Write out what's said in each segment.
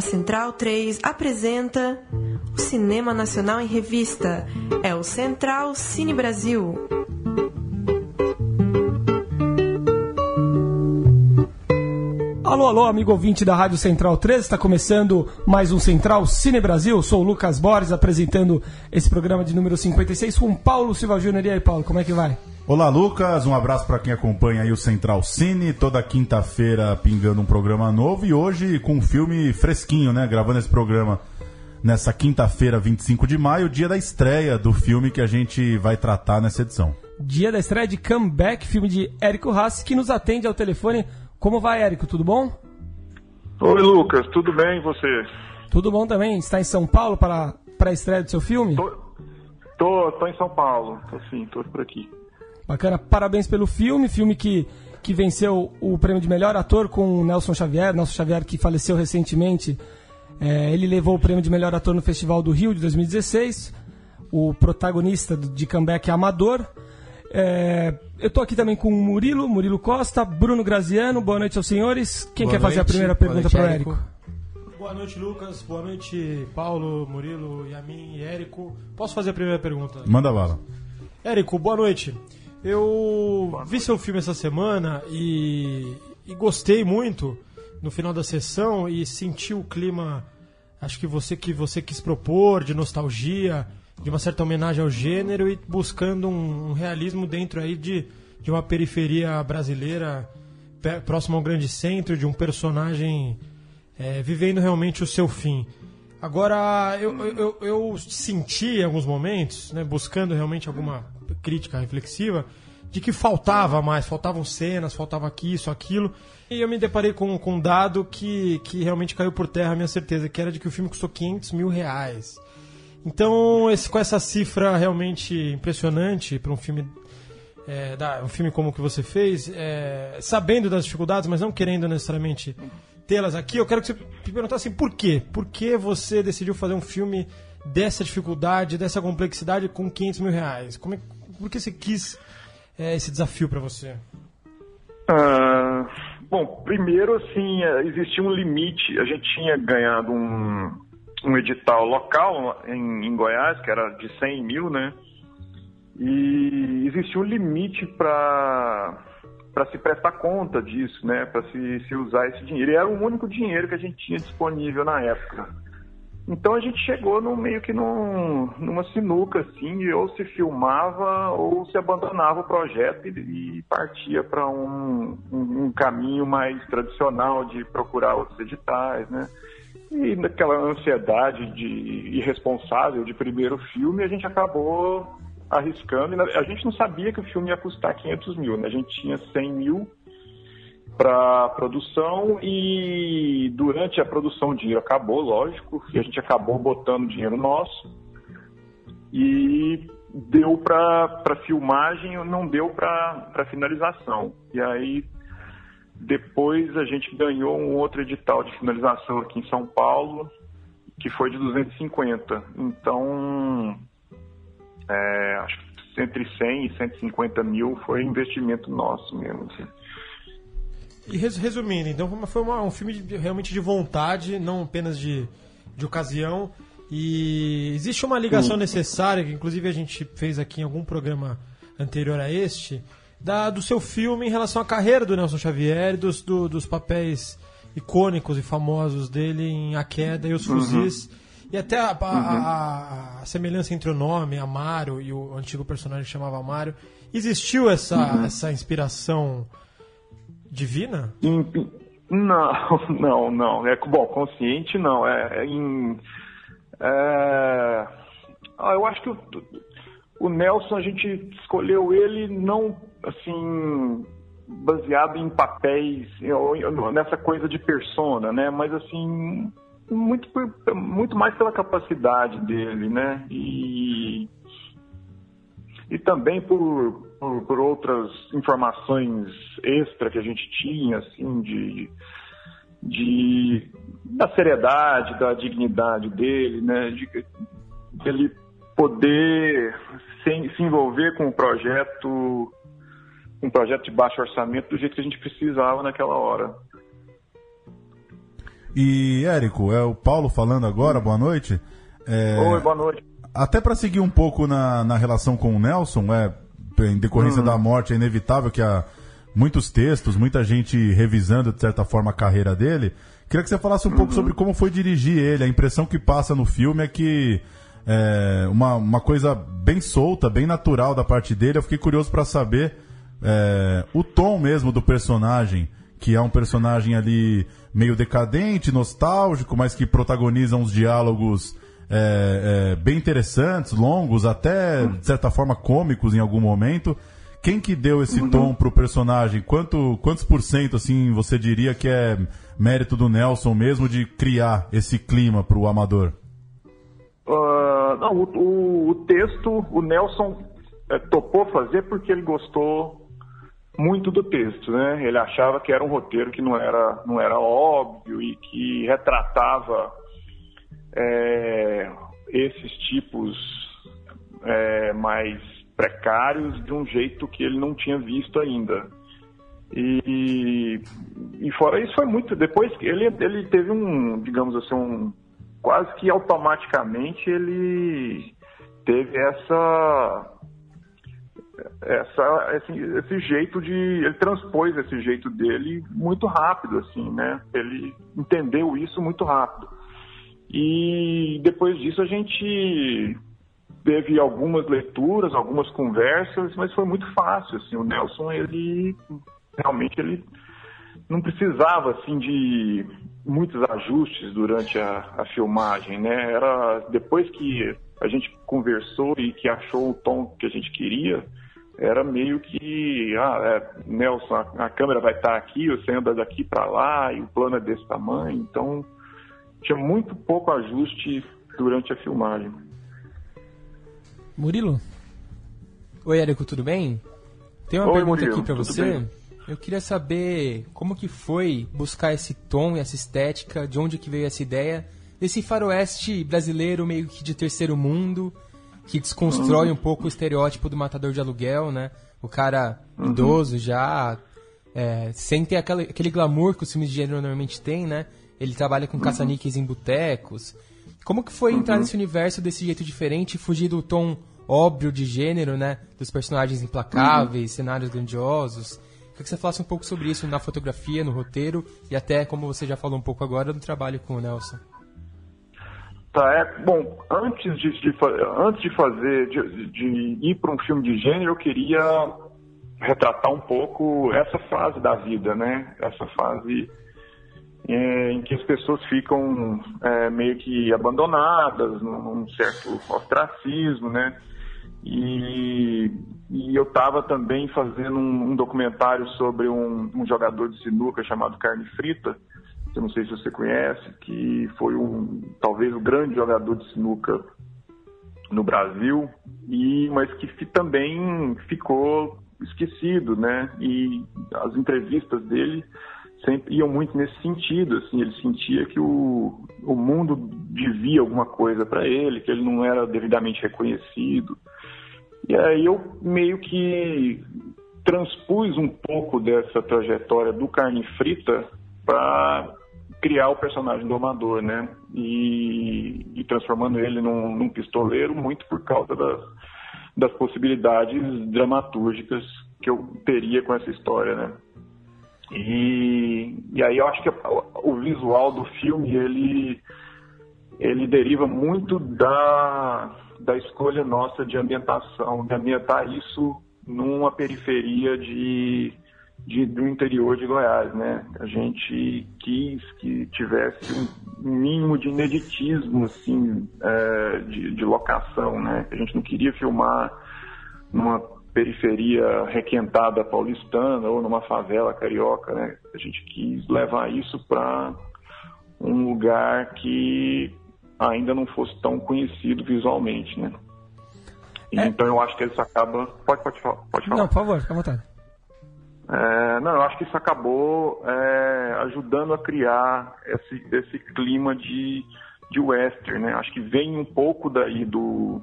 A Central 3 apresenta o Cinema Nacional em Revista. É o Central Cine Brasil. Alô, alô, amigo ouvinte da Rádio Central 3, está começando mais um Central Cine Brasil. Sou o Lucas Borges apresentando esse programa de número 56 com Paulo Silva Júnior. E aí, Paulo, como é que vai? Olá, Lucas. Um abraço para quem acompanha aí o Central Cine. Toda quinta-feira pingando um programa novo e hoje com um filme fresquinho, né? Gravando esse programa nessa quinta-feira, 25 de maio, dia da estreia do filme que a gente vai tratar nessa edição. Dia da estreia de Comeback, filme de Érico Haas, que nos atende ao telefone. Como vai, Érico? Tudo bom? Oi, Lucas. Tudo bem e você? Tudo bom também. Está em São Paulo para, para a estreia do seu filme? Tô, tô, tô em São Paulo. Tô sim, tô por aqui. Bacana. Parabéns pelo filme. Filme que, que venceu o prêmio de melhor ator com o Nelson Xavier. Nelson Xavier que faleceu recentemente. É, ele levou o prêmio de melhor ator no Festival do Rio de 2016. O protagonista de Comeback é Amador. É, eu estou aqui também com o Murilo, Murilo Costa, Bruno Graziano. Boa noite aos senhores. Quem Boa quer fazer a noite. primeira pergunta noite, para o Érico. Érico? Boa noite, Lucas. Boa noite, Paulo, Murilo, Yamin e Érico. Posso fazer a primeira pergunta? Manda bala. Érico, boa noite. Eu vi seu filme essa semana e, e gostei muito no final da sessão e senti o clima, acho que você que você quis propor de nostalgia, de uma certa homenagem ao gênero e buscando um, um realismo dentro aí de, de uma periferia brasileira próximo ao grande centro, de um personagem é, vivendo realmente o seu fim. Agora, eu, eu, eu- senti em alguns momentos, né, buscando realmente alguma crítica reflexiva, de que faltava mais, faltavam cenas, faltava aqui, isso, aquilo. E eu me deparei com, com um dado que, que realmente caiu por terra a minha certeza, que era de que o filme custou 500 mil reais. Então, esse- com essa cifra realmente impressionante para um filme é, um filme como o que você fez, é, sabendo das dificuldades, mas não querendo necessariamente tê-las aqui, eu quero que você perguntasse assim, por quê? Por que você decidiu fazer um filme dessa dificuldade, dessa complexidade com 500 mil reais? Como é, por que você quis é, esse desafio para você? Ah, bom, primeiro, assim, eh, existia um limite. A gente tinha ganhado um, um edital local em, em Goiás, que era de 100 mil, né? E existia um limite para para se prestar conta disso, né? Para se, se usar esse dinheiro. E era o único dinheiro que a gente tinha disponível na época. Então a gente chegou no meio que num, numa sinuca, assim, ou se filmava ou se abandonava o projeto e, e partia para um, um, um caminho mais tradicional de procurar outros editais, né? E naquela ansiedade de irresponsável de primeiro filme, a gente acabou arriscando. Na- a gente não sabia que o filme ia custar 500 mil, né? A gente tinha 100 mil para produção e durante a produção o dinheiro acabou, lógico, e a gente acabou botando dinheiro nosso e deu para filmagem, não deu para finalização. E aí depois a gente ganhou um outro edital de finalização aqui em São Paulo, que foi de 250. Então, é, acho que entre 100 e 150 mil foi investimento nosso mesmo. assim. E res- resumindo, então foi uma- um filme de- realmente de vontade, não apenas de, de ocasião. E existe uma ligação necessária, que inclusive a gente fez aqui em algum programa anterior a este, da, do seu filme em relação à carreira do Nelson Xavier dos, do- dos papéis icônicos e famosos dele em A Queda e Os Fuzis. E até a, a- a- a semelhança entre o nome, Amaro, e o antigo personagem que chamava Amaro. Existiu essa, essa inspiração divina? Não, não, não. É, bom, consciente não. É, é em, é, ah, eu acho que o, o Nelson, a gente escolheu ele não, assim, baseado em papéis, nessa coisa de persona, né? Mas, assim, muito, muito mais pela capacidade dele, né? E e também por, por, por outras informações extra que a gente tinha, assim, de, de da seriedade, da dignidade dele, né, de ele poder se, se envolver com o projeto, um projeto de baixo orçamento do jeito que a gente precisava naquela hora. E, Érico, é o Paulo falando agora, boa noite. É, Oi, boa noite. Até para seguir um pouco na, na relação com o Nelson, é, em decorrência da morte, é inevitável que há muitos textos, muita gente revisando, de certa forma, a carreira dele. Queria que você falasse um pouco sobre como foi dirigir ele. A impressão que passa no filme é que é uma, uma coisa bem solta, bem natural da parte dele. Eu fiquei curioso para saber é, o tom mesmo do personagem, que é um personagem ali meio decadente, nostálgico, mas que protagoniza uns diálogos é, é, bem interessantes, longos, até de certa forma cômicos em algum momento. Quem que deu esse tom pro personagem? Quanto, quantos por cento, assim, você diria que é mérito do Nelson mesmo de criar esse clima pro amador? Uh, não, o, o, o texto, o Nelson é, topou fazer porque ele gostou muito do texto, né? Ele achava que era um roteiro que não era, não era óbvio e que retratava é, esses tipos é, mais precários de um jeito que ele não tinha visto ainda. E, e fora isso foi muito. Depois ele, ele teve um, digamos assim, um quase que automaticamente ele teve essa essa esse, esse, jeito de ele transpôs esse jeito dele muito rápido assim né? Ele entendeu isso muito rápido. E depois disso a gente teve algumas leituras algumas conversas mas foi muito fácil assim. O Nelson ele realmente ele não precisava assim de muitos ajustes durante a, a filmagem né? Era depois que a gente conversou e que achou o tom que a gente queria era meio que, ah, é, Nelson, a, a, câmera vai estar aqui, você anda daqui para lá e o plano é desse tamanho. Então, tinha muito pouco ajuste durante a filmagem. Murilo? Oi, Érico, tudo bem? Tem uma Oi, pergunta Murilo, aqui para você. bem? Eu queria saber como que foi buscar esse tom e essa estética, de onde que veio essa ideia desse faroeste brasileiro meio que de terceiro mundo, que desconstrói um pouco o estereótipo do matador de aluguel, né? O cara idoso já, é, sem ter aquele, glamour que os filmes de gênero normalmente têm, né? Ele trabalha com caça-níqueis em botecos. Como que foi entrar nesse universo desse jeito diferente e fugir do tom óbvio de gênero, né? Dos personagens implacáveis, cenários grandiosos. Queria que você falasse um pouco sobre isso na fotografia, no roteiro e até, como você já falou um pouco agora, no trabalho com o Nelson. Tá, é, bom, antes de, de antes de fazer, de, de ir para um filme de gênero, eu queria retratar um pouco essa fase da vida, né? Essa fase é, em que as pessoas ficam é, meio que abandonadas, num, num certo ostracismo, né? E, e eu estava também fazendo um, um documentário sobre um, um jogador de sinuca chamado Carne Frita, que eu não sei se você conhece, que foi um talvez o grande jogador de sinuca no Brasil, e mas que também ficou esquecido, né? E as entrevistas dele sempre iam muito nesse sentido, assim, ele sentia que o, o mundo devia alguma coisa para ele, que ele não era devidamente reconhecido. E aí eu meio que transpus um pouco dessa trajetória do Carne Frita para criar o personagem do Amador, né? E, e transformando ele num, num pistoleiro muito por causa das, das possibilidades dramatúrgicas que eu teria com essa história, né? E, e aí eu acho que o visual do filme ele ele deriva muito da, da escolha nossa de ambientação, de ambientar isso numa periferia de, de, do interior de Goiás, né? A gente quis que tivesse um mínimo de ineditismo, assim, é, de, de locação, né? A gente não queria filmar numa periferia requentada paulistana ou numa favela carioca, né? A gente quis levar isso para um lugar que ainda não fosse tão conhecido visualmente, né? É. Então eu acho que isso acaba. Pode, pode, pode falar. Não, por favor, fica à vontade. É, não, eu acho que isso acabou é, ajudando a criar esse, esse clima de, de western, né? Acho que vem um pouco daí do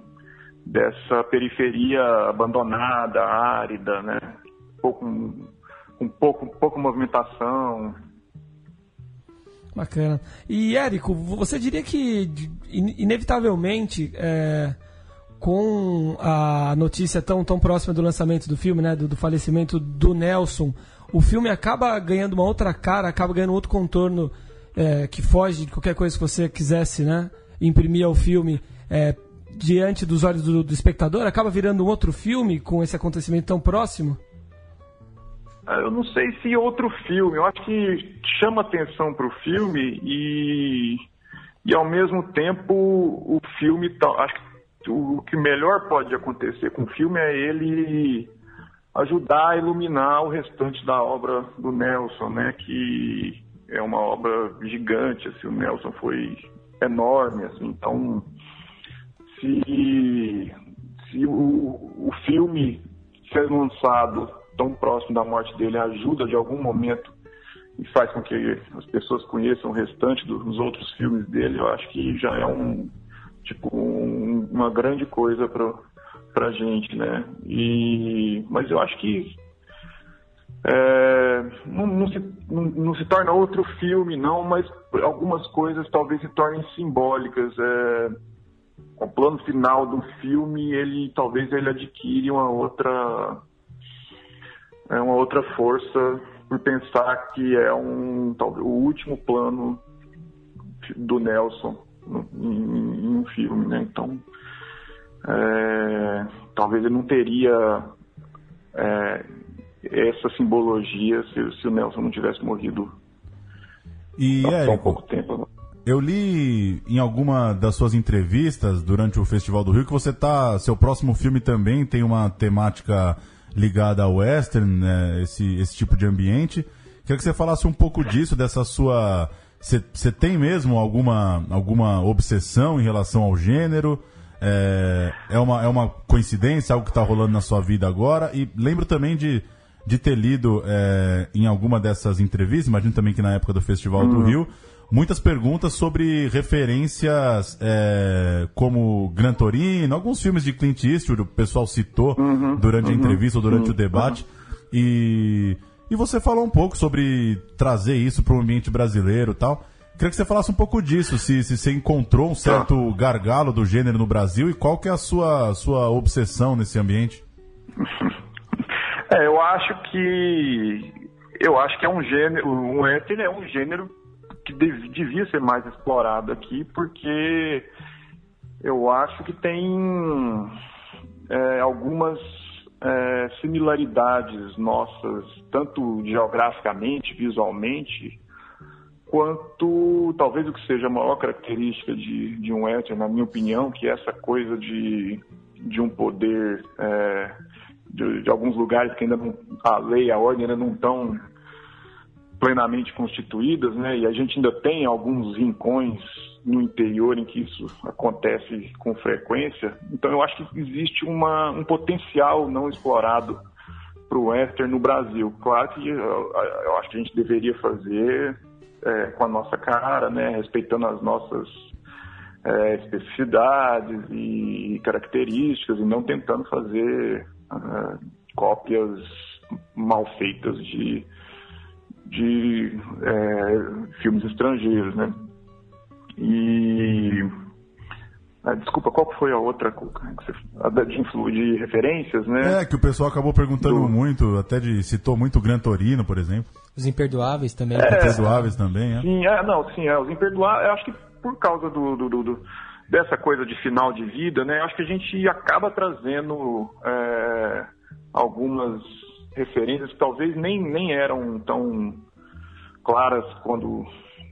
dessa periferia abandonada, árida, né? Um pouco, um pouco, pouca movimentação. Bacana. E, Érico, você diria que, inevitavelmente, é, com a notícia tão, tão próxima do lançamento do filme, né, do, do, falecimento do Nelson, o filme acaba ganhando uma outra cara, acaba ganhando outro contorno é, que foge de qualquer coisa que você quisesse né, imprimir ao filme é, diante dos olhos do, do espectador? Acaba virando um outro filme com esse acontecimento tão próximo? Ah, eu não sei se outro filme. Eu acho que chama atenção para o filme e, e ao mesmo tempo o filme. Acho que o que melhor pode acontecer com o filme é ele ajudar a iluminar o restante da obra do Nelson, né? Que é uma obra gigante. Assim, o Nelson foi enorme, assim. Então, se, se o, o filme ser lançado tão próximo da morte dele ajuda de algum momento e faz com que as pessoas conheçam o restante dos outros filmes dele, eu acho que já é um tipo um, uma grande coisa para pra gente, né? E mas eu acho que é, não, não, se, não, não, se torna outro filme, não, mas algumas coisas talvez se tornem simbólicas. É, o plano final do filme, ele talvez ele adquire uma outra é uma outra força por pensar que é um talvez o último plano do Nelson em, um filme, né? Então é, talvez ele não teria é, essa simbologia se, se, o Nelson não tivesse morrido e há tão pouco tempo. Né? Eu li em alguma das suas entrevistas durante o Festival do Rio que você tá. Seu próximo filme também tem uma temática ligada ao western, né, esse, esse tipo de ambiente. Queria que você falasse um pouco disso, dessa sua. Você tem mesmo alguma, alguma obsessão em relação ao gênero? É, é, uma, é uma coincidência, algo que está rolando na sua vida agora? E lembro também de, de ter lido é, em alguma dessas entrevistas, imagino também que na época do Festival uhum. do Rio, muitas perguntas sobre referências é, como Gran Torino, alguns filmes de Clint Eastwood, o pessoal citou uhum, durante uhum, a entrevista ou durante uhum, o debate. E, e você falou um pouco sobre trazer isso para o ambiente brasileiro e tal. Queria que você falasse um pouco disso, se, se você encontrou um certo gargalo do gênero no Brasil e qual que é a sua, sua obsessão nesse ambiente. É, eu acho que eu acho que é um gênero, um hétero é um gênero que devia ser mais explorado aqui, porque eu acho que tem é, algumas é, similaridades nossas, tanto geograficamente, visualmente, quanto talvez o que seja a maior característica de, de um éter, na minha opinião, que é essa coisa de, de um poder é, de, de, alguns lugares que ainda não, a lei, a ordem ainda não estão plenamente constituídas, né? E a gente ainda tem alguns rincões no interior em que isso acontece com frequência. Então eu acho que existe uma, um potencial não explorado para o western no Brasil. Claro que eu, eu, acho que a gente deveria fazer é, com a nossa cara, né? Respeitando as nossas é, especificidades e características e não tentando fazer uh, cópias mal feitas de de é, filmes estrangeiros, né? E ah, desculpa, qual foi a outra a de, de referências, né? É, que o pessoal acabou perguntando Do... muito, até de citou muito o Gran Torino, por exemplo. Os Imperdoáveis também. É, imperdoáveis também, é. Sim, é, não, sim, é, os Imperdoáveis, eu acho que por causa do, do, do, do, dessa coisa de final de vida, né? Acho que a gente acaba trazendo é, algumas referências que talvez nem, nem eram tão claras quando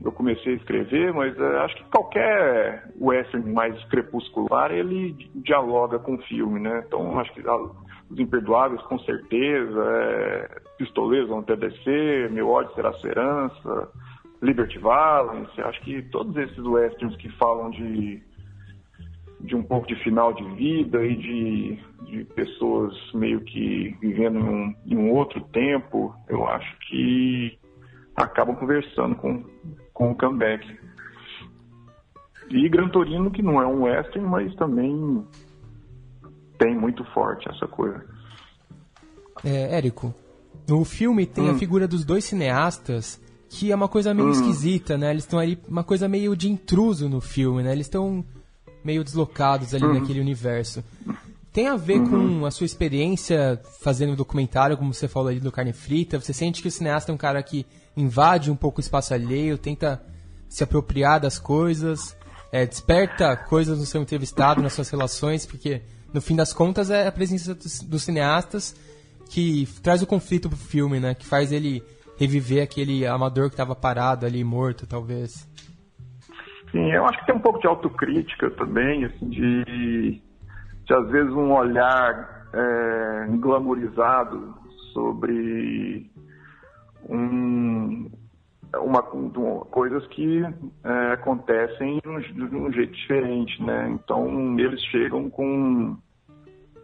eu comecei a escrever, mas é, acho que qualquer western mais crepuscular, ele dialoga com o filme, né? Então, acho que Os Imperdoáveis, com certeza, é, Pistoleiros vão até descer, Meu Ódio Será Sua Herança, Liberty Valance, acho que todos esses westerns que falam de de um pouco de final de vida e de, de pessoas meio que vivendo em um, em um, outro tempo, eu acho que acabam conversando com, com o comeback. E Gran Torino, que não é um western, mas também tem muito forte essa coisa. É, Érico, no filme tem hum. a figura dos dois cineastas que é uma coisa meio esquisita, né? Eles estão ali, uma coisa meio de intruso no filme, né? Eles estão meio deslocados ali naquele universo. Tem a ver com a sua experiência fazendo um documentário, como você falou ali do Carne Frita? Você sente que o cineasta é um cara que invade um pouco o espaço alheio, tenta se apropriar das coisas, é, desperta coisas no seu entrevistado, nas suas relações, porque no fim das contas é a presença dos, dos cineastas que traz o conflito pro filme, né? Que faz ele reviver aquele amador que estava parado ali, morto, talvez. Sim, eu acho que tem um pouco de autocrítica também, assim, de, de às vezes um olhar é, glamourizado sobre um, uma, um, coisas que é, acontecem de um, de um, jeito diferente, né? Então eles chegam com,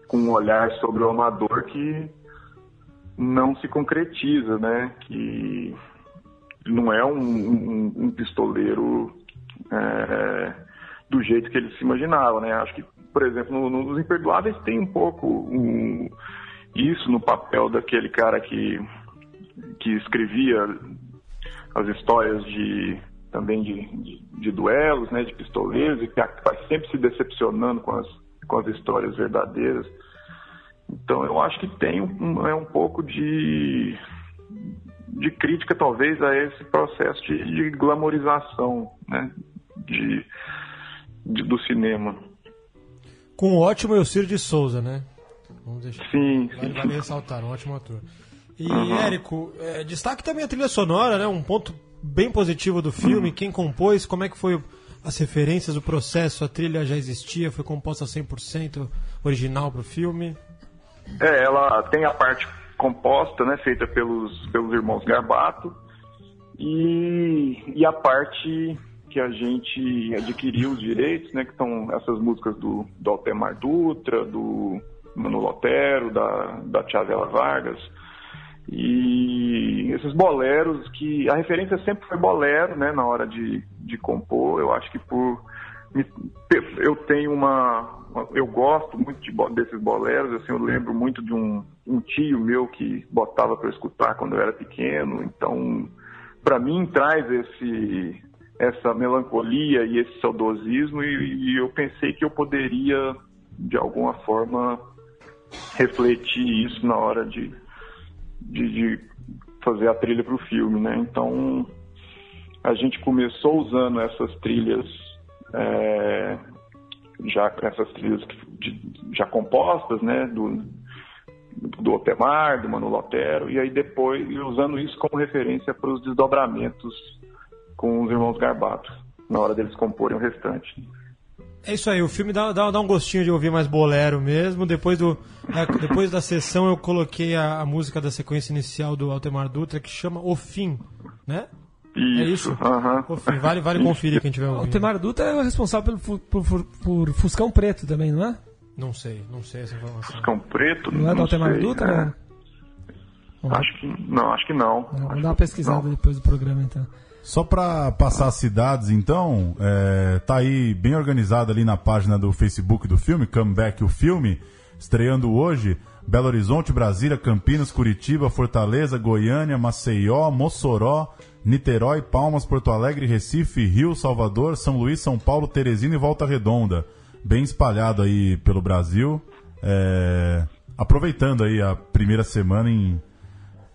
com um olhar sobre o amador que não se concretiza, né? Que não é um, um, um pistoleiro é, do jeito que ele se imaginava, né? Acho que, por exemplo, no, no, nos Imperdoáveis tem um pouco um, isso no papel daquele cara que, que escrevia as histórias de também de, de, de duelos, né? De pistoleiros e que vai sempre se decepcionando com as, com as histórias verdadeiras. Então eu acho que tem um, é um pouco de, de crítica talvez a esse processo de, de glamorização né, de, de, do cinema. Com o ótimo Elcir de Souza, né? Vamos deixar. Sim, vale, sim. Vale ressaltar, um ótimo ator. E, uhum. Érico, é, destaque também a trilha sonora, né? Um ponto bem positivo do filme. Uhum. Quem compôs, como é que foi as referências, o processo? A trilha já existia, foi composta 100% original para o filme? É, ela tem a parte composta, né, feita pelos, pelos irmãos Garbato, e, e a parte que a gente adquiriu os direitos, né, que são essas músicas do, do Altemar Dutra, do Mano Lotero, da, da Tiavela Vargas, e esses boleros que a referência sempre foi bolero, né, na hora de, de compor, eu acho que por eu tenho uma eu gosto muito de, desses boleros, assim, eu lembro muito de um, um tio meu que botava para escutar quando eu era pequeno, então para mim traz esse essa melancolia e esse saudosismo e, e, eu pensei que eu poderia de alguma forma refletir isso na hora de, de, de fazer a trilha para o filme, né? Então a gente começou usando essas trilhas é, já essas trilhas já compostas, né, do, do Otemar, do Mano Lotero, e aí depois usando isso como referência para os desdobramentos com os irmãos Garbato, na hora deles comporem o restante. É isso aí, o filme dá, dá, dá um gostinho de ouvir mais bolero mesmo. Depois, do, da, depois da sessão eu coloquei a, a música da sequência inicial do Altemar Dutra que chama O Fim, né? Isso, é isso? Uhum. vale, vale conferir quem tiver ouvindo. O Temar Dutra é o responsável pelo, por, por, por, Fuscão Preto também, não é? Não sei, não sei essa informação. Fuscão Preto? Não, é do Altemar Dutra? É. Uhum. Acho que não, acho que não. não vamos dar uma pesquisada não. depois do programa então. Só para passar as cidades, então, é, tá aí bem organizado ali na página do Facebook do filme, Comeback o Filme, estreando hoje. Belo Horizonte, Brasília, Campinas, Curitiba, Fortaleza, Goiânia, Maceió, Mossoró, Niterói, Palmas, Porto Alegre, Recife, Rio, Salvador, São Luís, São Paulo, Teresina e Volta Redonda. Bem espalhado aí pelo Brasil. É... Aproveitando aí a primeira semana em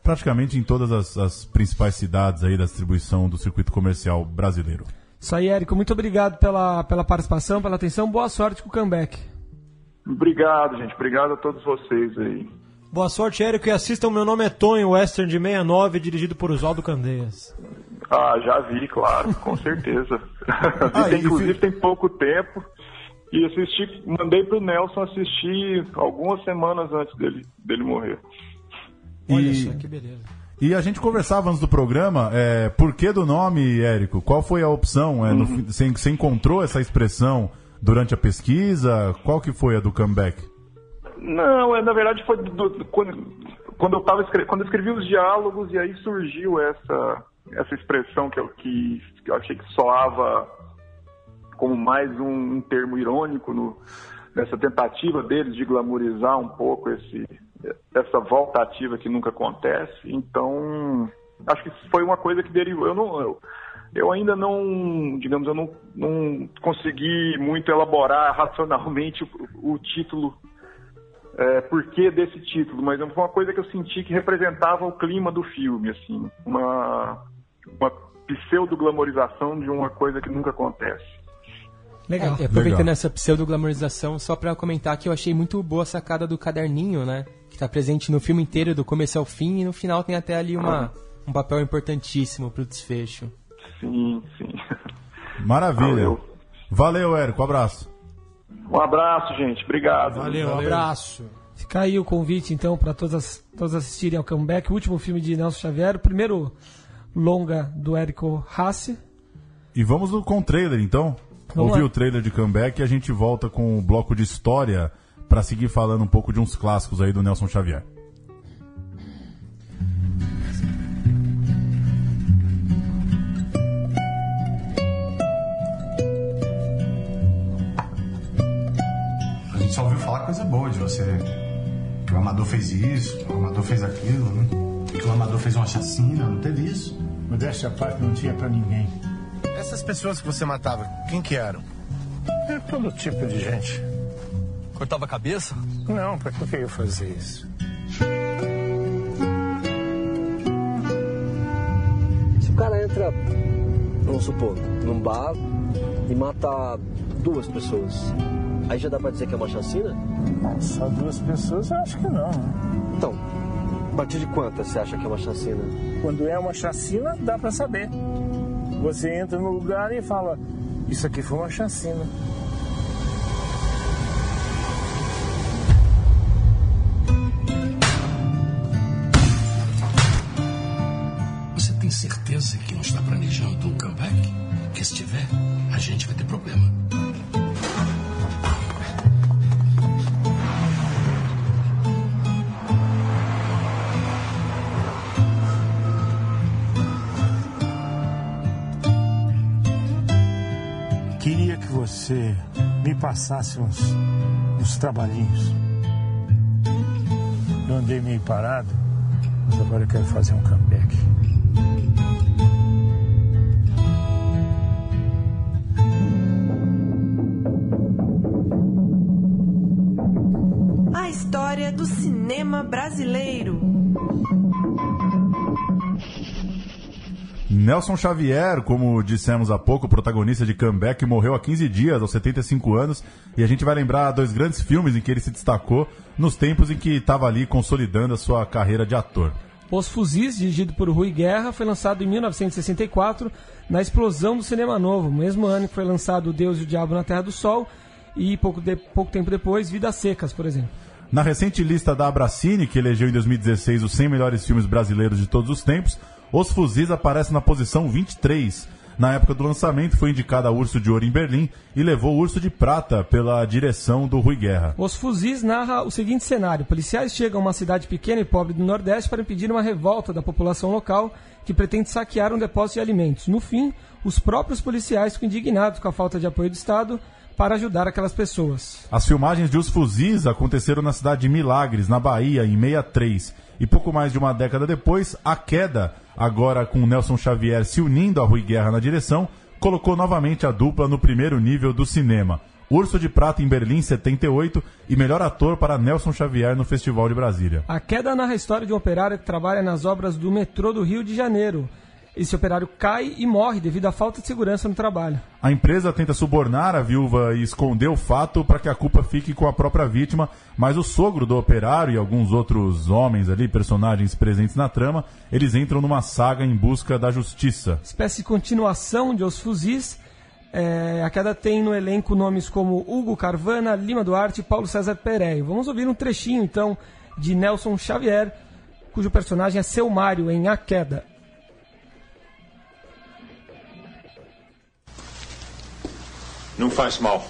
praticamente em todas as, as, principais cidades aí da distribuição do circuito comercial brasileiro. Isso aí, Érico. Muito obrigado pela, pela participação, pela atenção. Boa sorte com o comeback. Obrigado, gente. Obrigado a todos vocês aí. Boa sorte, Érico, e assistam Meu Nome é Tonho, Western de 69, dirigido por Oswaldo Candeias. Ah, já vi, claro, com certeza. ah, tem, inclusive tem pouco tempo. E assisti, mandei pro Nelson assistir algumas semanas antes dele, dele morrer. Olha e... só, que beleza. E a gente conversava antes do programa, é, por que do nome, Érico? Qual foi a opção? É, uhum. no, você, você encontrou essa expressão durante a pesquisa? Qual que foi a do comeback? Não, é, na verdade foi do, quando, quando eu tava quando eu escrevi os diálogos e aí surgiu essa essa expressão que eu, que, que eu achei que soava como mais um, um termo irônico no, nessa tentativa deles de glamorizar um pouco esse essa volta ativa que nunca acontece. Então acho que foi uma coisa que derivou. Eu não, eu, eu ainda não, digamos, eu não, não consegui muito elaborar racionalmente o, o título, é, porquê desse título, mas foi uma coisa que eu senti que representava o clima do filme, assim, uma, uma pseudo-glamorização de uma coisa que nunca acontece. Legal. É, aproveitando Legal. essa pseudo-glamorização, só para comentar que eu achei muito boa a sacada do caderninho, né? Que tá presente no filme inteiro, do começo ao fim, e no final tem até ali uma, um papel importantíssimo pro desfecho. Sim, sim. Maravilha. Valeu, Valeu Érico. Um abraço. Um abraço, gente. Obrigado. Valeu, um abraço. Fica aí o convite, então, para todas, todos assistirem ao Comeback, o último filme de Nelson Xavier, o primeiro longa do Érico Hasse. E vamos com o trailer, então. Vamos Ouvir lá. o trailer de Comeback e a gente volta com o bloco de história para seguir falando um pouco de uns clássicos aí do Nelson Xavier. só ouviu falar coisa boa de você. Que o Amador fez isso, que o Amador fez aquilo, né? Que o Amador fez uma chacina, não teve isso. Modéstia à parte não tinha para ninguém. Essas pessoas que você matava, quem que eram? É todo tipo de gente. Cortava a cabeça? Não, para que eu ia fazer isso? Se o cara entra, vamos supor, num bar e mata duas pessoas, Aí já dá pra dizer que é uma chacina? Só duas pessoas eu acho que não. Né? Então, a partir de quantas você acha que é uma chacina? Quando é uma chacina, dá pra saber. Você entra no lugar e fala: Isso aqui foi uma chacina. Certeza que não está planejando um comeback? Que se tiver, a gente vai ter problema. você me passasse uns, uns trabalhinhos. Eu andei meio parado, mas agora eu quero fazer um comeback. A história do cinema brasileiro. Nelson Xavier, como dissemos há pouco, protagonista de Comeback, morreu há 15 dias, aos 75 anos, e a gente vai lembrar dois grandes filmes em que ele se destacou nos tempos em que estava ali consolidando a sua carreira de ator. Os Fuzis, dirigido por Rui Guerra, foi lançado em 1964, na explosão do cinema novo, mesmo ano que foi lançado Deus e o Diabo na Terra do Sol, e pouco, de, pouco tempo depois, Vidas Secas, por exemplo. Na recente lista da Abracine, que elegeu em 2016 os 100 melhores filmes brasileiros de todos os tempos, os Fuzis aparecem na posição 23. Na época do lançamento, foi indicada a Urso de Ouro em Berlim e levou o Urso de Prata pela direção do Rui Guerra. Os Fuzis narra o seguinte cenário: policiais chegam a uma cidade pequena e pobre do Nordeste para impedir uma revolta da população local que pretende saquear um depósito de alimentos. No fim, os próprios policiais ficam indignados com a falta de apoio do Estado para ajudar aquelas pessoas. As filmagens de Os Fuzis aconteceram na cidade de Milagres, na Bahia, em 63. E pouco mais de uma década depois, A Queda, agora com Nelson Xavier se unindo a Rui Guerra na direção, colocou novamente a dupla no primeiro nível do cinema. Urso de Prata em Berlim, 78, e melhor ator para Nelson Xavier no Festival de Brasília. A Queda narra a história de um operário que trabalha nas obras do metrô do Rio de Janeiro esse operário cai e morre devido à falta de segurança no trabalho. A empresa tenta subornar a viúva e esconder o fato para que a culpa fique com a própria vítima, mas o sogro do operário e alguns outros homens ali, personagens presentes na trama, eles entram numa saga em busca da justiça. Espécie de continuação de Os Fuzis. É, a queda tem no elenco nomes como Hugo Carvana, Lima Duarte e Paulo César Pereio. Vamos ouvir um trechinho então de Nelson Xavier, cujo personagem é Seu Mário em A Queda. Não faz mal.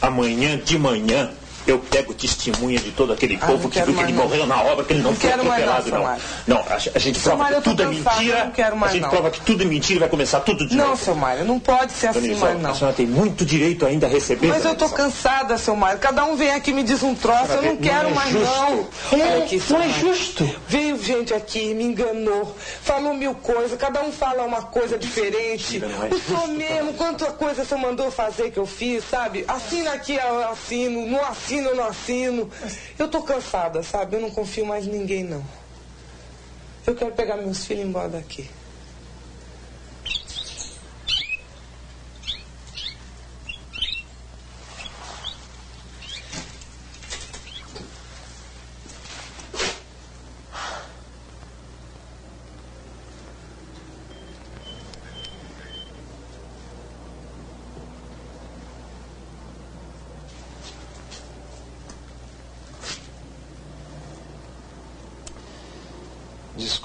Amanhã de manhã Eu pego testemunha de todo aquele Ah, povo não que viu que ele não. morreu na obra, que ele não, Não foi não, atropelado, não. Samara. Não, a, a gente prova eu que tudo é cansada, mentira. não quero mais a gente não. prova que tudo é mentira e vai começar tudo de Não, novo. seu Mário, não pode ser assim Dona mais não. A senhora tem muito direito ainda a receber. Mas eu Isolda. cansada, seu Mário. Cada um vem aqui e me diz um troço, eu não Não quero é mais justo. não. É, aqui, não é Mário. justo. Veio gente aqui, me enganou, falou mil coisas, cada um fala uma coisa diferente. Não é o senhor mesmo, quanta coisa o senhor mandou fazer que eu fiz, sabe? Assina aqui, eu assino, não assino, eu não assino. Eu tô cansada, sabe? Eu não confio mais em ninguém, não. Eu quero pegar meus filhos e ir embora daqui.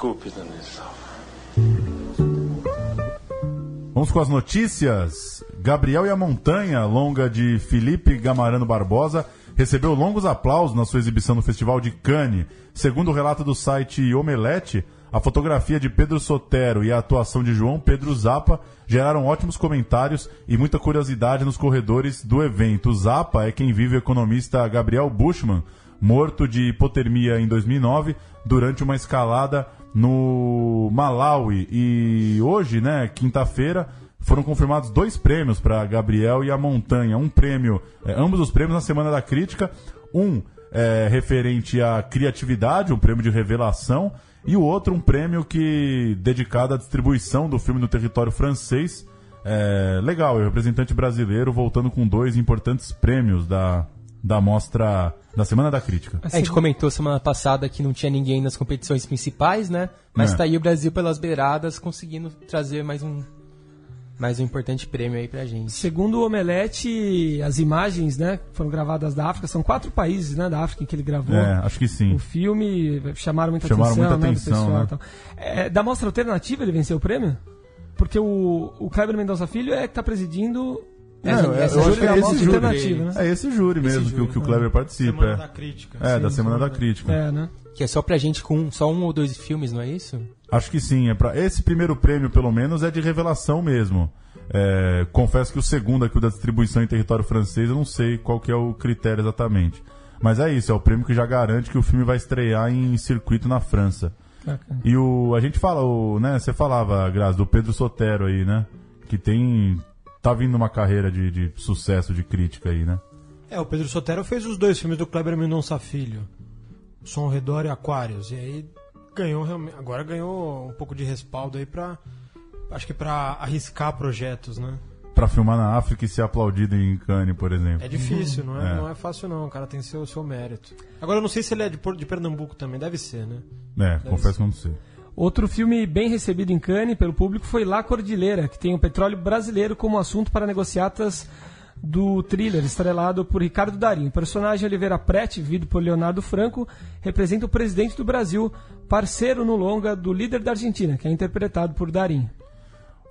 Desculpe, Isalva. Vamos com as notícias. Gabriel e a Montanha, longa de Felipe Gamarano Barbosa, recebeu longos aplausos na sua exibição no Festival de Cannes. Segundo o relato do site Omelete, a fotografia de Pedro Sotero e a atuação de João Pedro Zappa geraram ótimos comentários e muita curiosidade nos corredores do evento. O Zappa é quem vive o economista Gabriel Bushman, morto de hipotermia em 2009 durante uma escalada no Malawi. E hoje, né, quinta-feira, foram confirmados dois prêmios para Gabriel e a Montanha. Um prêmio, é, ambos os prêmios na Semana da Crítica. Um é, referente à criatividade, um prêmio de revelação, e o outro um prêmio que dedicado à distribuição do filme no território francês. É, legal, o representante brasileiro voltando com dois importantes prêmios da, da mostra da Semana da Crítica. A gente comentou semana passada que não tinha ninguém nas competições principais, né? Mas É. tá aí o Brasil pelas beiradas conseguindo trazer mais um mais um importante prêmio aí pra gente. Segundo o Omelete, as imagens, né, que foram gravadas da África, são quatro países, né, da África em que ele gravou. É, acho que sim. O filme chamaram muita Chamaram atenção, muita né, atenção, do pessoal. né? É, da mostra alternativa ele venceu o prêmio? Porque o, o Kleber Mendonça Filho é que tá presidindo essa, eu- essa eu acho júri que da é esse júri. alternativa, né? É esse júri mesmo que, o- que o Kleber participa. Semana é. da Crítica. É, da Sim, Semana da Semana da- Crítica. É, né? Que é só pra gente com só um ou dois filmes, não é isso? Acho que sim. É pra... Esse primeiro prêmio, pelo menos, é de revelação mesmo. É, confesso que o segundo aqui, o da distribuição em território francês, eu não sei qual que é o critério exatamente. Mas é isso, é o prêmio que já garante que o filme vai estrear em circuito na França. Bacana. E o. A gente fala, o, né? Você falava, Grazi, do Pedro Sotero aí, né? Que tem. Tá vindo uma carreira de, de sucesso de crítica aí, né? É, o Pedro Sotero fez os dois filmes do Kleber Mendonça Filho. Som ao Redor e Aquários. E aí ganhou realmente. Agora ganhou um pouco de respaldo aí pra. Acho que pra arriscar projetos, né? Pra filmar na África e ser aplaudido em Cannes, por exemplo. É difícil, não é, É. não é fácil não. O cara tem seu, seu mérito. Agora eu não sei se ele é de, de Pernambuco também, deve ser, né? É, Deve confesso ser. que eu não sei. Outro filme bem recebido em Cannes pelo público foi La Cordilheira, que tem o petróleo brasileiro como assunto para negociatas do thriller, estrelado por Ricardo Darim. O personagem Oliveira Prete, vivido por Leonardo Franco, representa o presidente do Brasil, parceiro no longa do líder da Argentina, que é interpretado por Darim.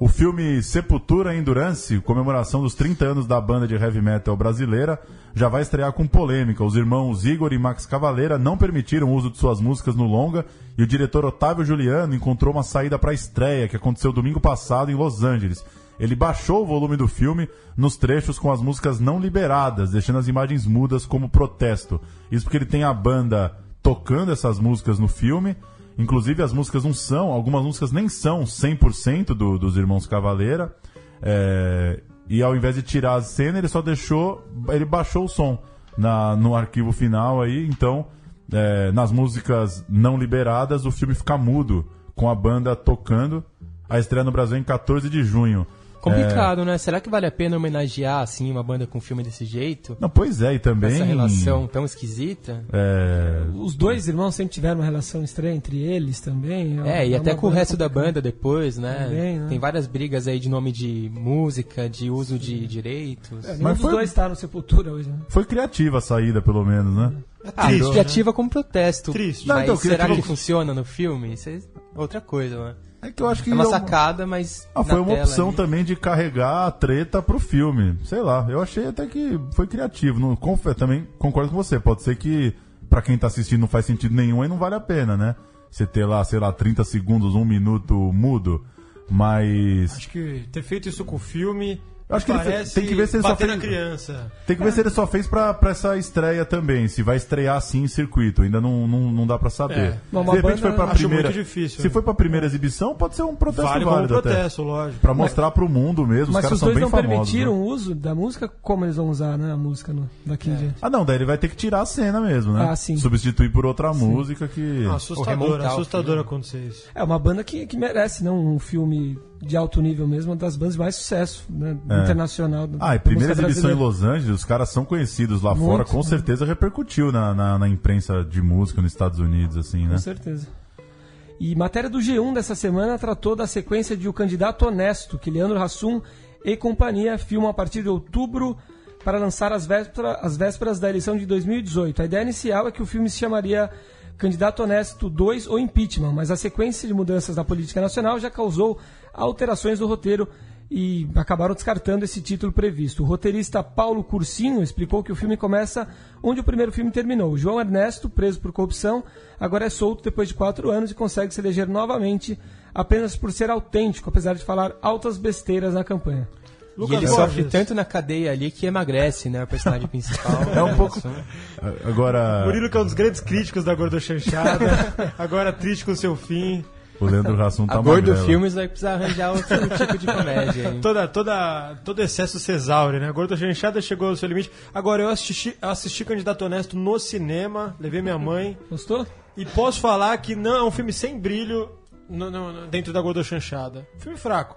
O filme Sepultura Endurance, comemoração dos 30 anos da banda de heavy metal brasileira, já vai estrear com polêmica. Os irmãos Igor e Max Cavaleira não permitiram o uso de suas músicas no longa e o diretor Otávio Juliano encontrou uma saída para a estreia que aconteceu domingo passado em Los Angeles. Ele baixou o volume do filme nos trechos com as músicas não liberadas, deixando as imagens mudas como protesto. Isso porque ele tem a banda tocando essas músicas no filme. Inclusive as músicas não são, algumas músicas nem são 100% do, dos Irmãos Cavaleira. É, e ao invés de tirar a cena, ele só deixou, ele baixou o som na, no arquivo final aí. Então, é, nas músicas não liberadas, o filme fica mudo com a banda tocando. A estreia no Brasil é em 14 de junho. Complicado, né? Será que vale a pena homenagear assim uma banda com um filme desse jeito? Não, pois é, e Com também. essa relação tão esquisita? É, Os dois irmãos sempre tiveram uma relação estranha entre eles também. É, e uma até com o resto da complicada. banda depois, né? Também, né? Tem várias brigas aí de nome de música, de uso de direitos. É, nenhum dos dois está no Sepultura hoje, né? Foi criativa a saída, pelo menos, né? Ah, Triste, criativa como protesto. Triste. Não, Mas então, será que funciona no filme? Vocês- outra coisa, né? É que eu acho que é uma é uma- sacada, mas. Ah, foi na uma tela opção ali- também de carregar a treta pro filme. Sei lá, eu achei até que foi criativo. Não, também concordo com você. Pode ser que pra quem tá assistindo não faz sentido nenhum e não vale a pena, né? Você ter lá, sei lá, 30 segundos, um minuto mudo. Mas. Acho que ter feito isso com o filme. Eu acho que ele tem que ver se ele só fez- na criança. Tem que ver se ele só fez pra, pra essa estreia também. Se vai estrear assim em circuito. Ainda não, não, não dá pra saber. É. De repente foi pra Acho primeira. muito difícil, Se né? foi pra primeira exibição, pode ser um protesto Vale válido até. protesto, lógico. Pra mostrar pro mundo mesmo. Mas os se caras os são dois bem não famosos. permitiram né? o uso da música, como eles vão usar né, a música no, daqui diante? Ah, não, daí ele vai ter que tirar a cena mesmo, né? Ah, sim. Substituir por outra música que. Ah, assustador, assustador acontecer isso. É uma banda que, que merece, não um filme de alto nível mesmo, uma das bandas de mais sucesso né, É. internacional. Ah, e primeira exibição em. Los Angeles, os caras são conhecidos lá Muito, fora, com né? certeza repercutiu na, na, na imprensa de música nos Estados Unidos, assim, né? Com certeza. E matéria do G1 dessa semana tratou da sequência de O Candidato Honesto, que Leandro Hassum e companhia filmam a partir de outubro para lançar às vésperas, às vésperas da eleição de 2018. A ideia inicial é que o filme se chamaria Candidato Honesto 2 ou Impeachment, mas a sequência de mudanças na política nacional já causou alterações do roteiro e acabaram descartando esse título previsto. O roteirista Paulo Cursinho explicou que o filme começa onde o primeiro filme terminou. João Ernesto, preso por corrupção, agora é solto depois de quatro anos e consegue se eleger novamente apenas por ser autêntico, apesar de falar altas besteiras na campanha. E ele sofre tanto na cadeia ali que emagrece, né? O personagem principal. É um pouco. Agora. Murilo que é um dos grandes críticos da Gordochanchada, agora triste com o seu fim. O Leandro Hassum tá A Gordo magrelo. Filmes vai precisar arranjar outro tipo de comédia. hein? Toda, toda, todo excesso se exaure, né? A Gordochanchada chegou ao seu limite. Agora, eu assisti, assisti Candidato Honesto no cinema, levei minha mãe. Gostou? E posso falar que não é um filme sem brilho no- no- no- dentro da Gordochanchada. Filme fraco.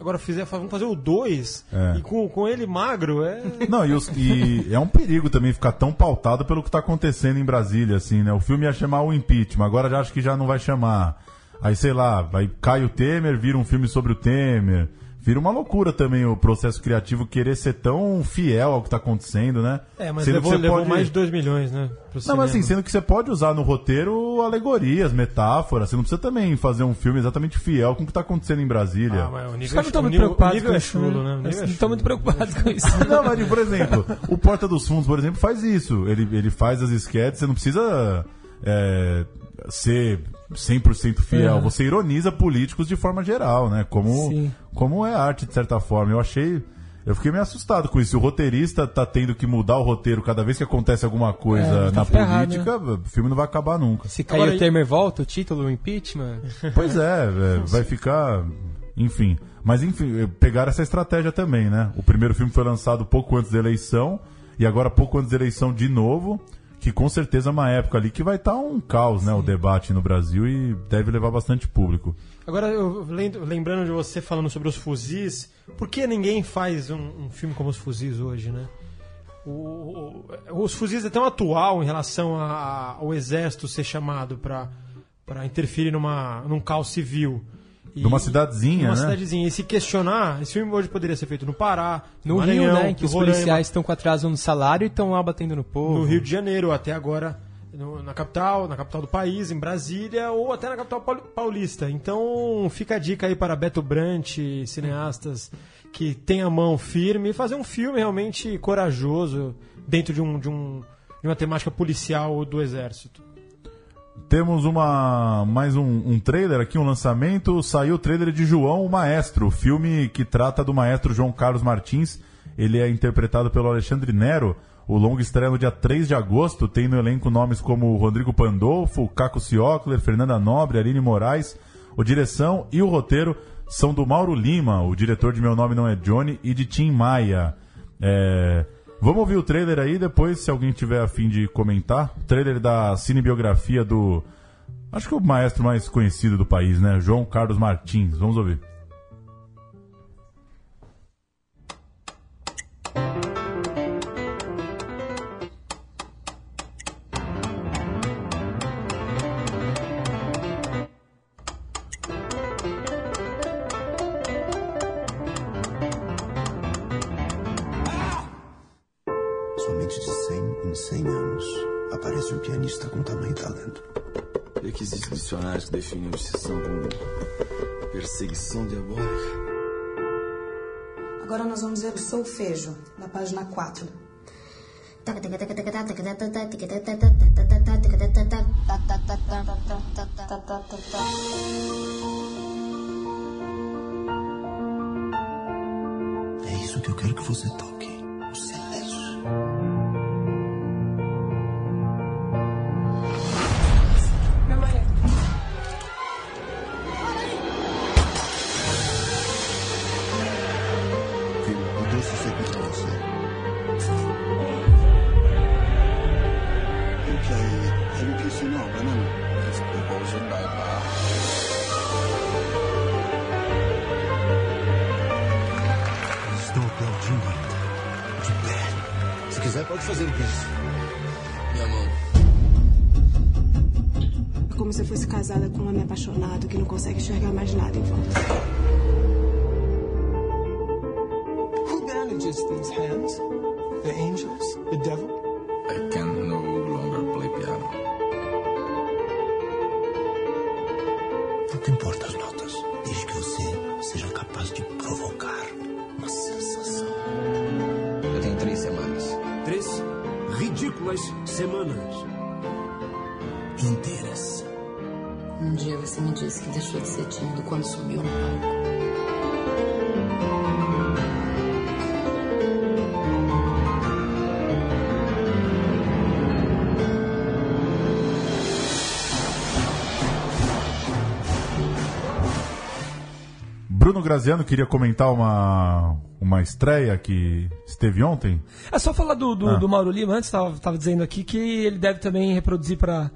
Agora fizer, vamos fazer o 2 É. e com, com ele magro é. Não, e, os- e é um perigo também ficar tão pautado pelo que tá acontecendo em Brasília, assim, né? O filme ia chamar o impeachment, agora já acho que já não vai chamar. Aí, sei lá, vai cai o Temer, vira um filme sobre o Temer. Vira uma loucura também o processo criativo querer ser tão fiel ao que tá acontecendo, né? É, mas Sendo que levou, você levou pode- mais de 2 milhões, né? pro Não, mas assim, cinema. sendo que você pode usar no roteiro alegorias, metáforas. Você não precisa também fazer um filme exatamente fiel com o que tá acontecendo em Brasília. Ah, mas o Os nível, caras não estão o muito preocupados com é isso. chulo, né? É não estão muito preocupados com isso. Não, mas, por exemplo, o Porta dos Fundos, por exemplo, faz isso. Ele, ele faz as esquetes, você não precisa é, ser 100% fiel. Uhum. Você ironiza políticos de forma geral, né? Como, Sim. como é arte, de certa forma. Eu achei... Eu fiquei meio assustado com isso. O roteirista tá tendo que mudar o roteiro cada vez que acontece alguma coisa É, tá na ferrado, política, o filme não vai acabar nunca. Se cair Agora, o Temer volta, o título, o impeachment. Pois é, é, vai ficar. Enfim. Mas enfim, pegaram essa estratégia também, né? O primeiro filme foi lançado pouco antes da eleição, e agora pouco antes da eleição de novo, que com certeza é uma época ali que vai estar um caos, né? O debate no Brasil e deve levar bastante público. Agora, eu lem- lembrando de você falando sobre os fuzis, por que ninguém faz um, um filme como os fuzis hoje, né? O- o- os fuzis é tão atual em relação a- ao exército ser chamado para interferir numa, num caos civil. E- Numa cidadezinha, numa né? cidadezinha. E se questionar, esse filme hoje poderia ser feito no Pará, No Maranhão, Rio, né? Que no os Roraima, policiais estão com atraso no salário e estão lá batendo no povo. no Rio de Janeiro, até agora no- na capital, na capital do país, em Brasília, ou até na capital paul- paulista. Então fica a dica aí para Beto Brant, cineastas que tem a mão firme, e fazer um filme realmente corajoso dentro de, um, de, um, de uma temática policial do exército. Temos uma mais um, um trailer aqui, um lançamento. Saiu o trailer de João o Maestro, filme que trata do maestro João Carlos Martins. Ele é interpretado pelo Alexandre Nero. O longo estreia no dia 3 de agosto. Tem no elenco nomes como Rodrigo Pandolfo, Caco Ciocler, Fernanda Nobre, Aline Moraes. O direção e o roteiro são do Mauro Lima, o diretor de Meu Nome Não É Johnny, e de Tim Maia. É, Vamos ouvir o trailer aí, depois, se alguém tiver a fim de comentar. Trailer da cinebiografia do. Acho que o maestro mais conhecido do país, né? João Carlos Martins. Vamos ouvir. Solfejo, na página 4. É isso que eu quero que você toque. O silêncio. Pode fazer o piso. Minha mão. Como se eu fosse casada com um homem apaixonado que não consegue enxergar mais nada em volta. Who manages these hands? Tímido quando subiu no palco. Bruno Graziano queria comentar uma, uma estreia que esteve ontem. É só falar do, do, Ah. do Mauro Lima, antes estava tava dizendo aqui que ele deve também reproduzir para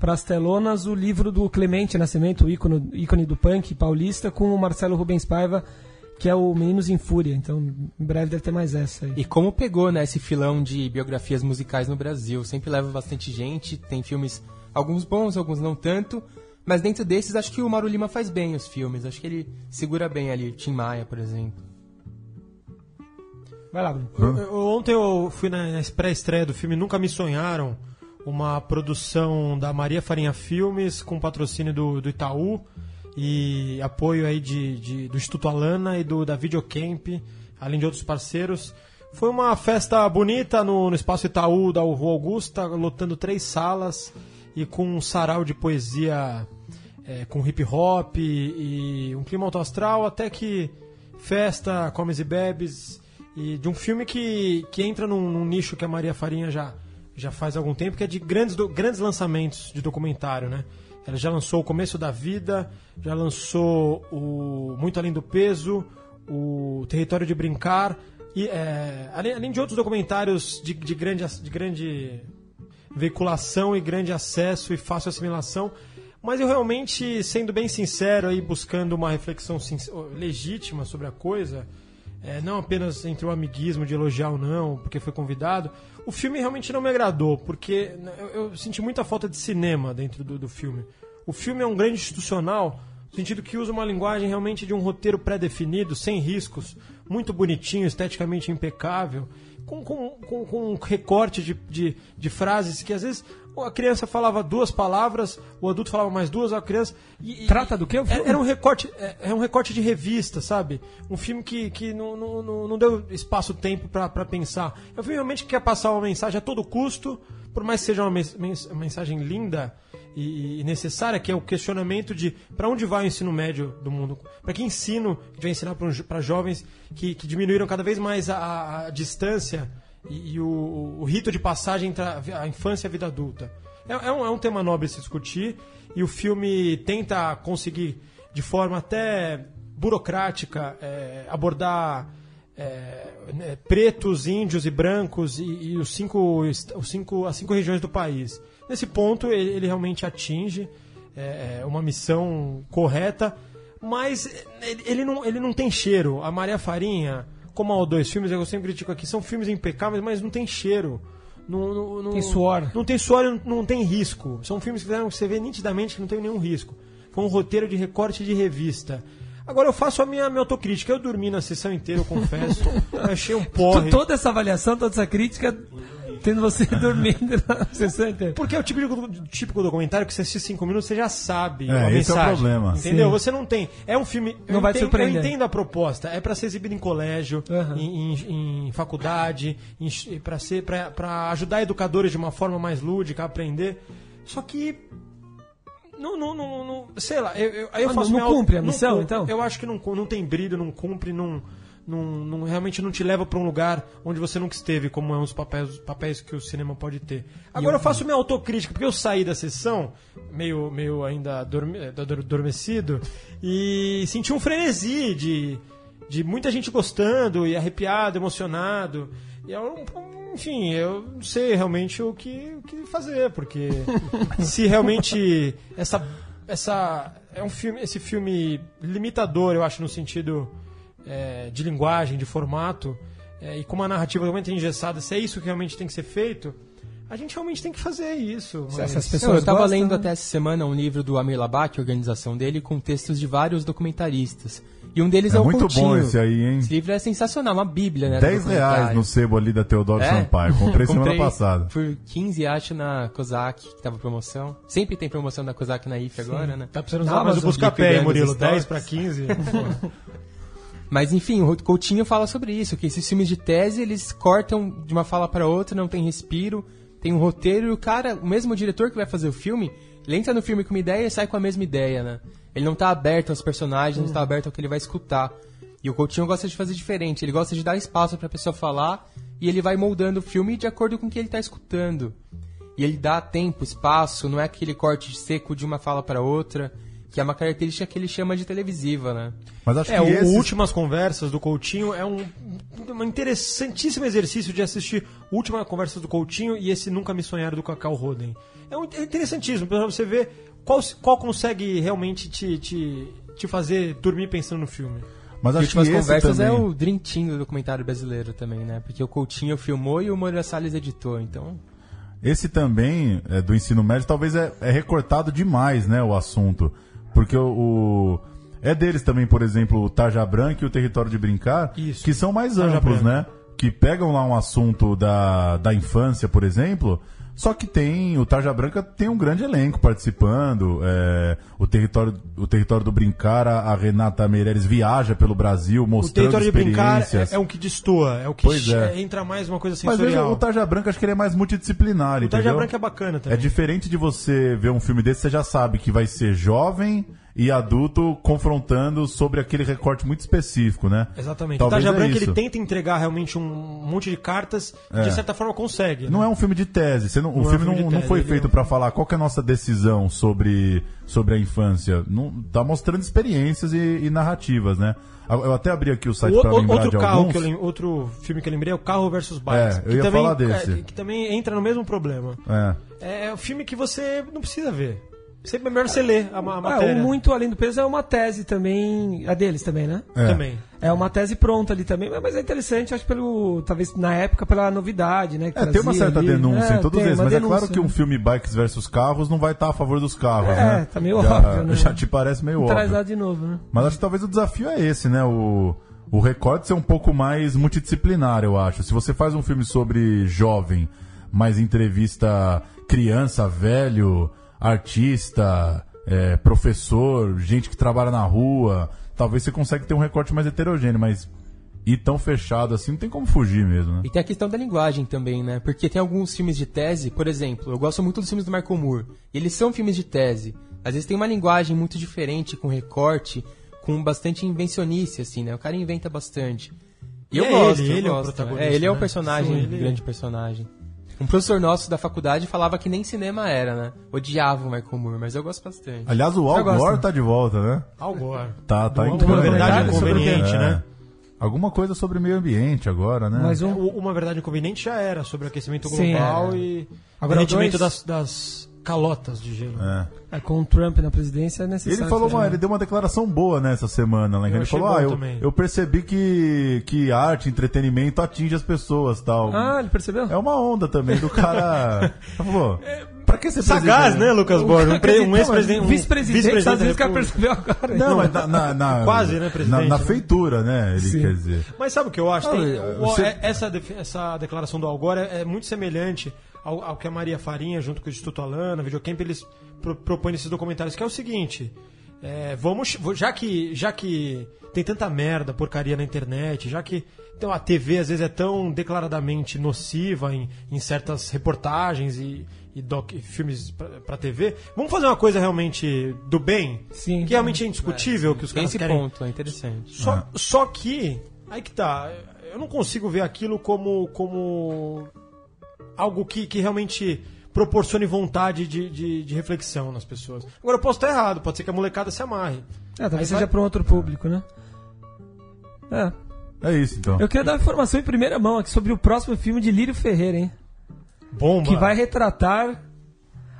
as telonas o livro do Clemente Nascimento, o ícone, ícone do punk paulista, com o Marcelo Rubens Paiva, que é o Meninos em Fúria. Então, em breve deve ter mais essa aí. E como pegou, né, esse filão de biografias musicais no Brasil? Sempre leva bastante gente, tem filmes, alguns bons, alguns não tanto, mas dentro desses acho que o Mauro Lima faz bem os filmes, acho que ele segura bem ali, Tim Maia, por exemplo. Vai lá, Bruno. Eu- eu- ontem eu fui na, na pré-estreia do filme Nunca Me Sonharam, uma produção da Maria Farinha Filmes, com patrocínio do, do Itaú e apoio aí de, de- do Instituto Alana e do da Videocamp, além de outros parceiros. Foi uma festa bonita no, no Espaço Itaú da Rua Augusta, lotando três salas e com um sarau de poesia é, com hip hop e, e um clima alto astral, até que festa, comes e bebes, e de um filme que, que entra num, num nicho que a Maria Farinha já, já faz algum tempo, que é de grandes, do- grandes lançamentos de documentário, né? Ela já lançou O Começo da Vida, já lançou o Muito Além do Peso, o Território de Brincar, e é, além, além de outros documentários de, de grande, de grande veiculação e grande acesso e fácil assimilação. Mas eu realmente, sendo bem sincero aí, buscando uma reflexão sin- legítima sobre a coisa, é, não apenas entre o amiguismo de elogiar ou não, porque foi convidado, o filme realmente não me agradou, porque né, eu, eu senti muita falta de cinema dentro do, do filme. O filme é um grande institucional, sentido que usa uma linguagem realmente de um roteiro pré-definido, sem riscos, muito bonitinho, esteticamente impecável, com, com, com, com um recorte de, de, de frases que às vezes a criança falava duas palavras, o adulto falava mais duas, a criança. E, Trata do quê o Era, um recorte, é, é um recorte de revista, sabe? Um filme que, que não, não, não, deu espaço-tempo pra pensar. É um filme realmente que quer passar uma mensagem a todo custo, por mais que seja uma mens- mens- mensagem linda e, e necessária, que é o questionamento de para onde vai o ensino médio do mundo? Para que ensino que vai ensinar para jovens que, que diminuíram cada vez mais a- a, distância e, e o, o rito de passagem entre a, infância e a vida adulta. É, é um, é um tema nobre se discutir e o filme tenta conseguir, de forma até burocrática, é, abordar é, né, pretos, índios e brancos e, e os cinco, os cinco, as cinco regiões do país. Nesse ponto, ele, ele realmente atinge é, uma missão correta, mas ele, ele não, ele não tem cheiro. A Maria Farinha, como há dois filmes, eu sempre critico aqui, são filmes impecáveis, mas não tem cheiro. Não, não- não- Tem suor. Não tem suor e não, não tem risco. São filmes que você vê nitidamente que não tem nenhum risco. Foi um roteiro de recorte de revista. Agora eu faço a minha, minha autocrítica. Eu dormi na sessão inteira, eu confesso. Achei um porre. Toda essa avaliação, toda essa crítica Tendo você dormindo na sessão inteira. Porque é o típico, típico documentário que você assiste cinco minutos, você já sabe É, a esse é o mensagem. problema. Entendeu? Sim. Você não tem. É um filme. Não eu vai te entendo, surpreender. Eu entendo a proposta. É pra ser exibido em colégio, Aham. em, em- em faculdade, para ser pra, pra ajudar educadores de uma forma mais lúdica a aprender. Só que. Não, não, não, não- sei lá, eu, eu- aí eu Ah, faço não- minha não cumpre a não missão, cumpre. então? Eu acho que não, não tem brilho, não cumpre, não, não, não- realmente não te leva pra um lugar onde você nunca esteve, como é um dos papéis, papéis que o cinema pode ter. Agora eu faço minha autocrítica, porque eu saí da sessão, meio, meio ainda eh, ador- adormecido, e senti um frenesi de, de muita gente gostando, e arrepiado, emocionado. E enfim, eu não sei realmente o que, o que fazer, porque se realmente essa, essa é um filme, esse filme limitador, eu acho, no sentido é, de linguagem, de formato, é, e com uma narrativa realmente engessada, se é isso que realmente tem que ser feito, a gente realmente tem que fazer isso. mas- essas pessoas eu tava gostam, lendo né? até essa semana um livro do Amir Labak, a organização dele, com textos de vários documentaristas. E um deles É é, o muito Coutinho. bom esse aí, hein? Esse livro é sensacional, uma bíblia, né? do 10 reais no sebo ali da Teodoro É? Sampaio. Comprei semana Comprei passada. Por 15, acho, na Kozak, que tava promoção. Sempre tem promoção da Kozak na IF agora, né? Tá precisando Na usar mais o busca-pé, Murilo? os 10 estoques. para 15. Mas enfim, o Coutinho fala sobre isso, que esses filmes de tese, eles cortam de uma fala para outra, não tem respiro, tem um roteiro e o cara, o mesmo diretor que vai fazer o filme, ele entra no filme com uma ideia e sai com a mesma ideia, né? Ele não tá aberto aos personagens, não tá aberto ao que ele vai escutar. E o Coutinho gosta de fazer diferente, ele gosta de dar espaço pra pessoa falar e ele vai moldando o filme de acordo com o que ele tá escutando. E ele dá tempo, espaço, não é aquele corte seco de uma fala para outra, que é uma característica que ele chama de televisiva, né? Mas acho É, que o esse... Últimas Conversas do Coutinho é um, um interessantíssimo exercício de assistir Últimas Conversas do Coutinho e esse Nunca Me Sonharam do Cacau Roden. É, um, é interessantíssimo pra você ver qual, qual consegue realmente te, te, te fazer dormir pensando no filme. Mas acho que Conversas também... é o Dream Team do documentário brasileiro também, né? Porque o Coutinho filmou e o Moreira Salles editou, então... Esse também, é, do ensino médio, talvez é, é recortado demais, né, o assunto. Porque o, o- É deles também, por exemplo, o Tarja Branca e o Território de Brincar, Isso. que são mais Tarja amplos, Branca. né? Que pegam lá um assunto da, da infância, por exemplo, só que tem. O Tarja Branca tem um grande elenco participando. é, o, território, o Território do Brincar, a, a Renata Meireles viaja pelo Brasil, O mostrando território de brincar experiências. é, é um que destoa, é o que che- é. entra mais uma coisa Mas veja, sensorial. o Tarja Branca acho que ele é mais multidisciplinar, O Tarja? Branca é bacana também. É diferente de você ver um filme desse, você já sabe que vai ser jovem e adulto confrontando sobre aquele recorte muito específico, né? Exatamente. Talvez o Tarja é Branca ele tenta entregar realmente um monte de cartas e É. de certa forma consegue. Não né? é um filme de tese. Não- Não o é um filme filme não, de não tese, foi feito é pra falar qual é a nossa decisão sobre, sobre a infância. Não, tá mostrando experiências e, e narrativas, né? Eu até abri aqui o site o- lembrar outro de carro alguns. que eu outro filme que eu lembrei é o Carro versus Bikes. É, eu que ia também, falar desse. é, que também entra no mesmo problema. É. É um filme que você não precisa ver. Sempre é melhor você ler a, ma- a É, matéria. o Muito Além do Peso é uma tese também, a deles também, né? É. Também. É uma tese pronta ali também, mas é interessante, acho pelo, talvez na época pela novidade, né? que É, tem uma certa ali. denúncia É, em todos eles, mas é denúncia, claro que um né? filme Bikes versus Carros não vai estar a favor dos carros, É, né? tá meio já, óbvio, né? Já te parece meio óbvio. Traz lá de novo, né? Mas acho que talvez o desafio é esse, né? O, o recorte ser um pouco mais multidisciplinar, eu acho. Se você faz um filme sobre jovem, mas entrevista criança, velho, artista, é, professor, gente que trabalha na rua, talvez você consiga ter um recorte mais heterogêneo, mas ir tão fechado assim não tem como fugir mesmo, né? E tem a questão da linguagem também, né? Porque tem alguns filmes de tese, por exemplo, eu gosto muito dos filmes do Michael Moore. E eles são filmes de tese. Às vezes tem uma linguagem muito diferente, com recorte, com bastante invencionice, assim, né? O cara inventa bastante. E E eu é gosto, ele, eu ele é o gosto. protagonista, É, ele é o né? personagem, Sim, ele- grande personagem. Um professor nosso da faculdade falava que nem cinema era, né? Odiava o Michael Moore, mas eu gosto bastante. Aliás, o Al? Gore tá de volta, né? Al Gore. Tá, tá Uma em tudo. verdade o inconveniente, É. né? Alguma coisa sobre meio ambiente agora, né? Mas um- uma verdade inconveniente já era sobre aquecimento Sim, global é. e Agora derretimento dois- das, das calotas de gelo. É. É, com o Trump na presidência é necessário. Ele falou, uma, ele deu uma declaração boa nessa semana, né? Ele falou, ah, eu, eu percebi que, que arte, entretenimento atinge as pessoas tal. Ah, ele percebeu? É uma onda também do cara. Falou, Pra que ser Sagaz, presidente? né, Lucas Borges? Um, pre- um ex-presidente. Um Vice-presidente, às vezes República. percebeu agora. Não, mas na, na- na- Quase, né, na, presidente, na né? feitura, né? Ele Sim. quer dizer. Mas sabe o que eu acho? Tem- Não, o- você- é- essa, essa declaração do Al Gore é, é muito semelhante ao, ao que a Maria Farinha, junto com o Instituto Alana, Videocamp, eles pro, propõem nesses documentários, que é o seguinte. é, vamos, já que, já que tem tanta merda, porcaria na internet, já que então, a TV às vezes é tão declaradamente nociva em, em certas reportagens e, e doc- filmes pra, pra TV, vamos fazer uma coisa realmente do bem? Sim. Que realmente é indiscutível que os caras esse querem. ponto, é interessante. Só, só que, aí que tá, eu não consigo ver aquilo como, como algo que, que realmente proporcione vontade de, de, de reflexão nas pessoas. Agora, eu posso estar errado, pode ser que a molecada se amarre. É, talvez Aí seja vai- para um outro público, né? É. É isso, então. Eu queria dar uma informação em primeira mão aqui sobre o próximo filme de Lírio Ferreira, hein? Bomba. Que vai retratar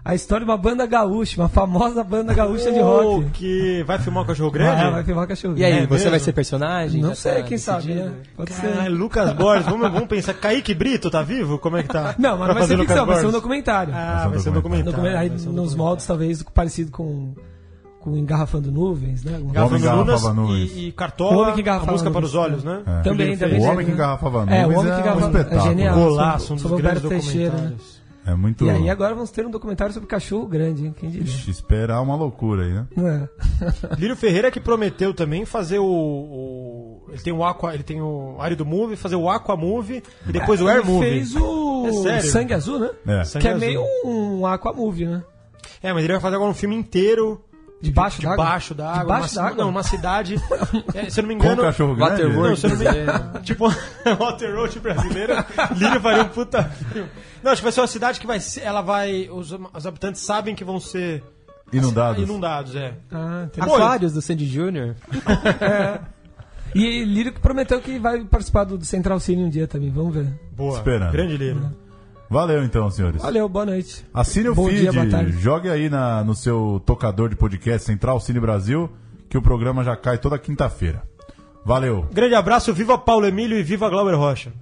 a história de uma banda gaúcha, uma famosa banda gaúcha de rock. Que vai filmar o Cachorro Grande? Vai, vai filmar o Cachorro E aí, Grande. você mesmo? vai ser personagem? Não sei, tá quem sabe, decidido? né? Pode Caralho, ser. Lucas Borges, vamos, vamos pensar. Kaique Brito tá vivo? Como é que tá? Não, mas não vai ser ficção, vai ser um documentário. Ah, vai ser um documentário. Documentário, aí ser um nos documentário. moldes, talvez, parecido com, com Engarrafando Nuvens, né? Alguma Garrafando Homem Lunas Engarrafava Nuvens. e, e O Cartola, Homem que a Engarrafava música para Nuvens. os olhos, né? É. Também, também. O. Homem que Engarrafava É, o Nuvens Homem que é um Engarrafava- é espetáculo. genial. Golaço, um dos Sobre grandes Teixeira, né? documentários. É muito. E aí agora vamos ter um documentário sobre cachorro grande, hein? Quem diria? Ixi, esperar uma loucura aí, né? É. Lírio Ferreira que prometeu também fazer o, o- ele tem o Aqua, ele tem o Área do Movie, fazer o Aqua Movie e depois o Air Ele Movie. fez o É? Sangue Azul, né? É. Sangue que é Azul. meio um aquamovie, né? É, mas ele vai fazer agora um filme inteiro Debaixo d'água? debaixo d'água, Debaixo uma, d'água? Não, uma cidade, é, se eu não me Com engano, o cachorro grande. Waterworld Não, se eu não me engano, brasileiro. tipo, Waterworld brasileira, Lírio faria um puta filme. Não, acho que vai ser uma cidade que vai ser, ela vai, os, os habitantes sabem que vão ser Inundados. inundados, é. Ah. Aquários do Sandy Júnior. E Lírio que prometeu que vai participar do, Central Cine um dia também, vamos ver. Boa, Esperando. grande Lírio. Valeu então, senhores. Valeu, boa noite. Assine o Bom feed, dia, boa tarde. jogue aí na, no seu tocador de podcast Central Cine Brasil, que o programa já cai toda quinta-feira. Valeu. Grande abraço, viva Paulo Emílio e viva Glauber Rocha.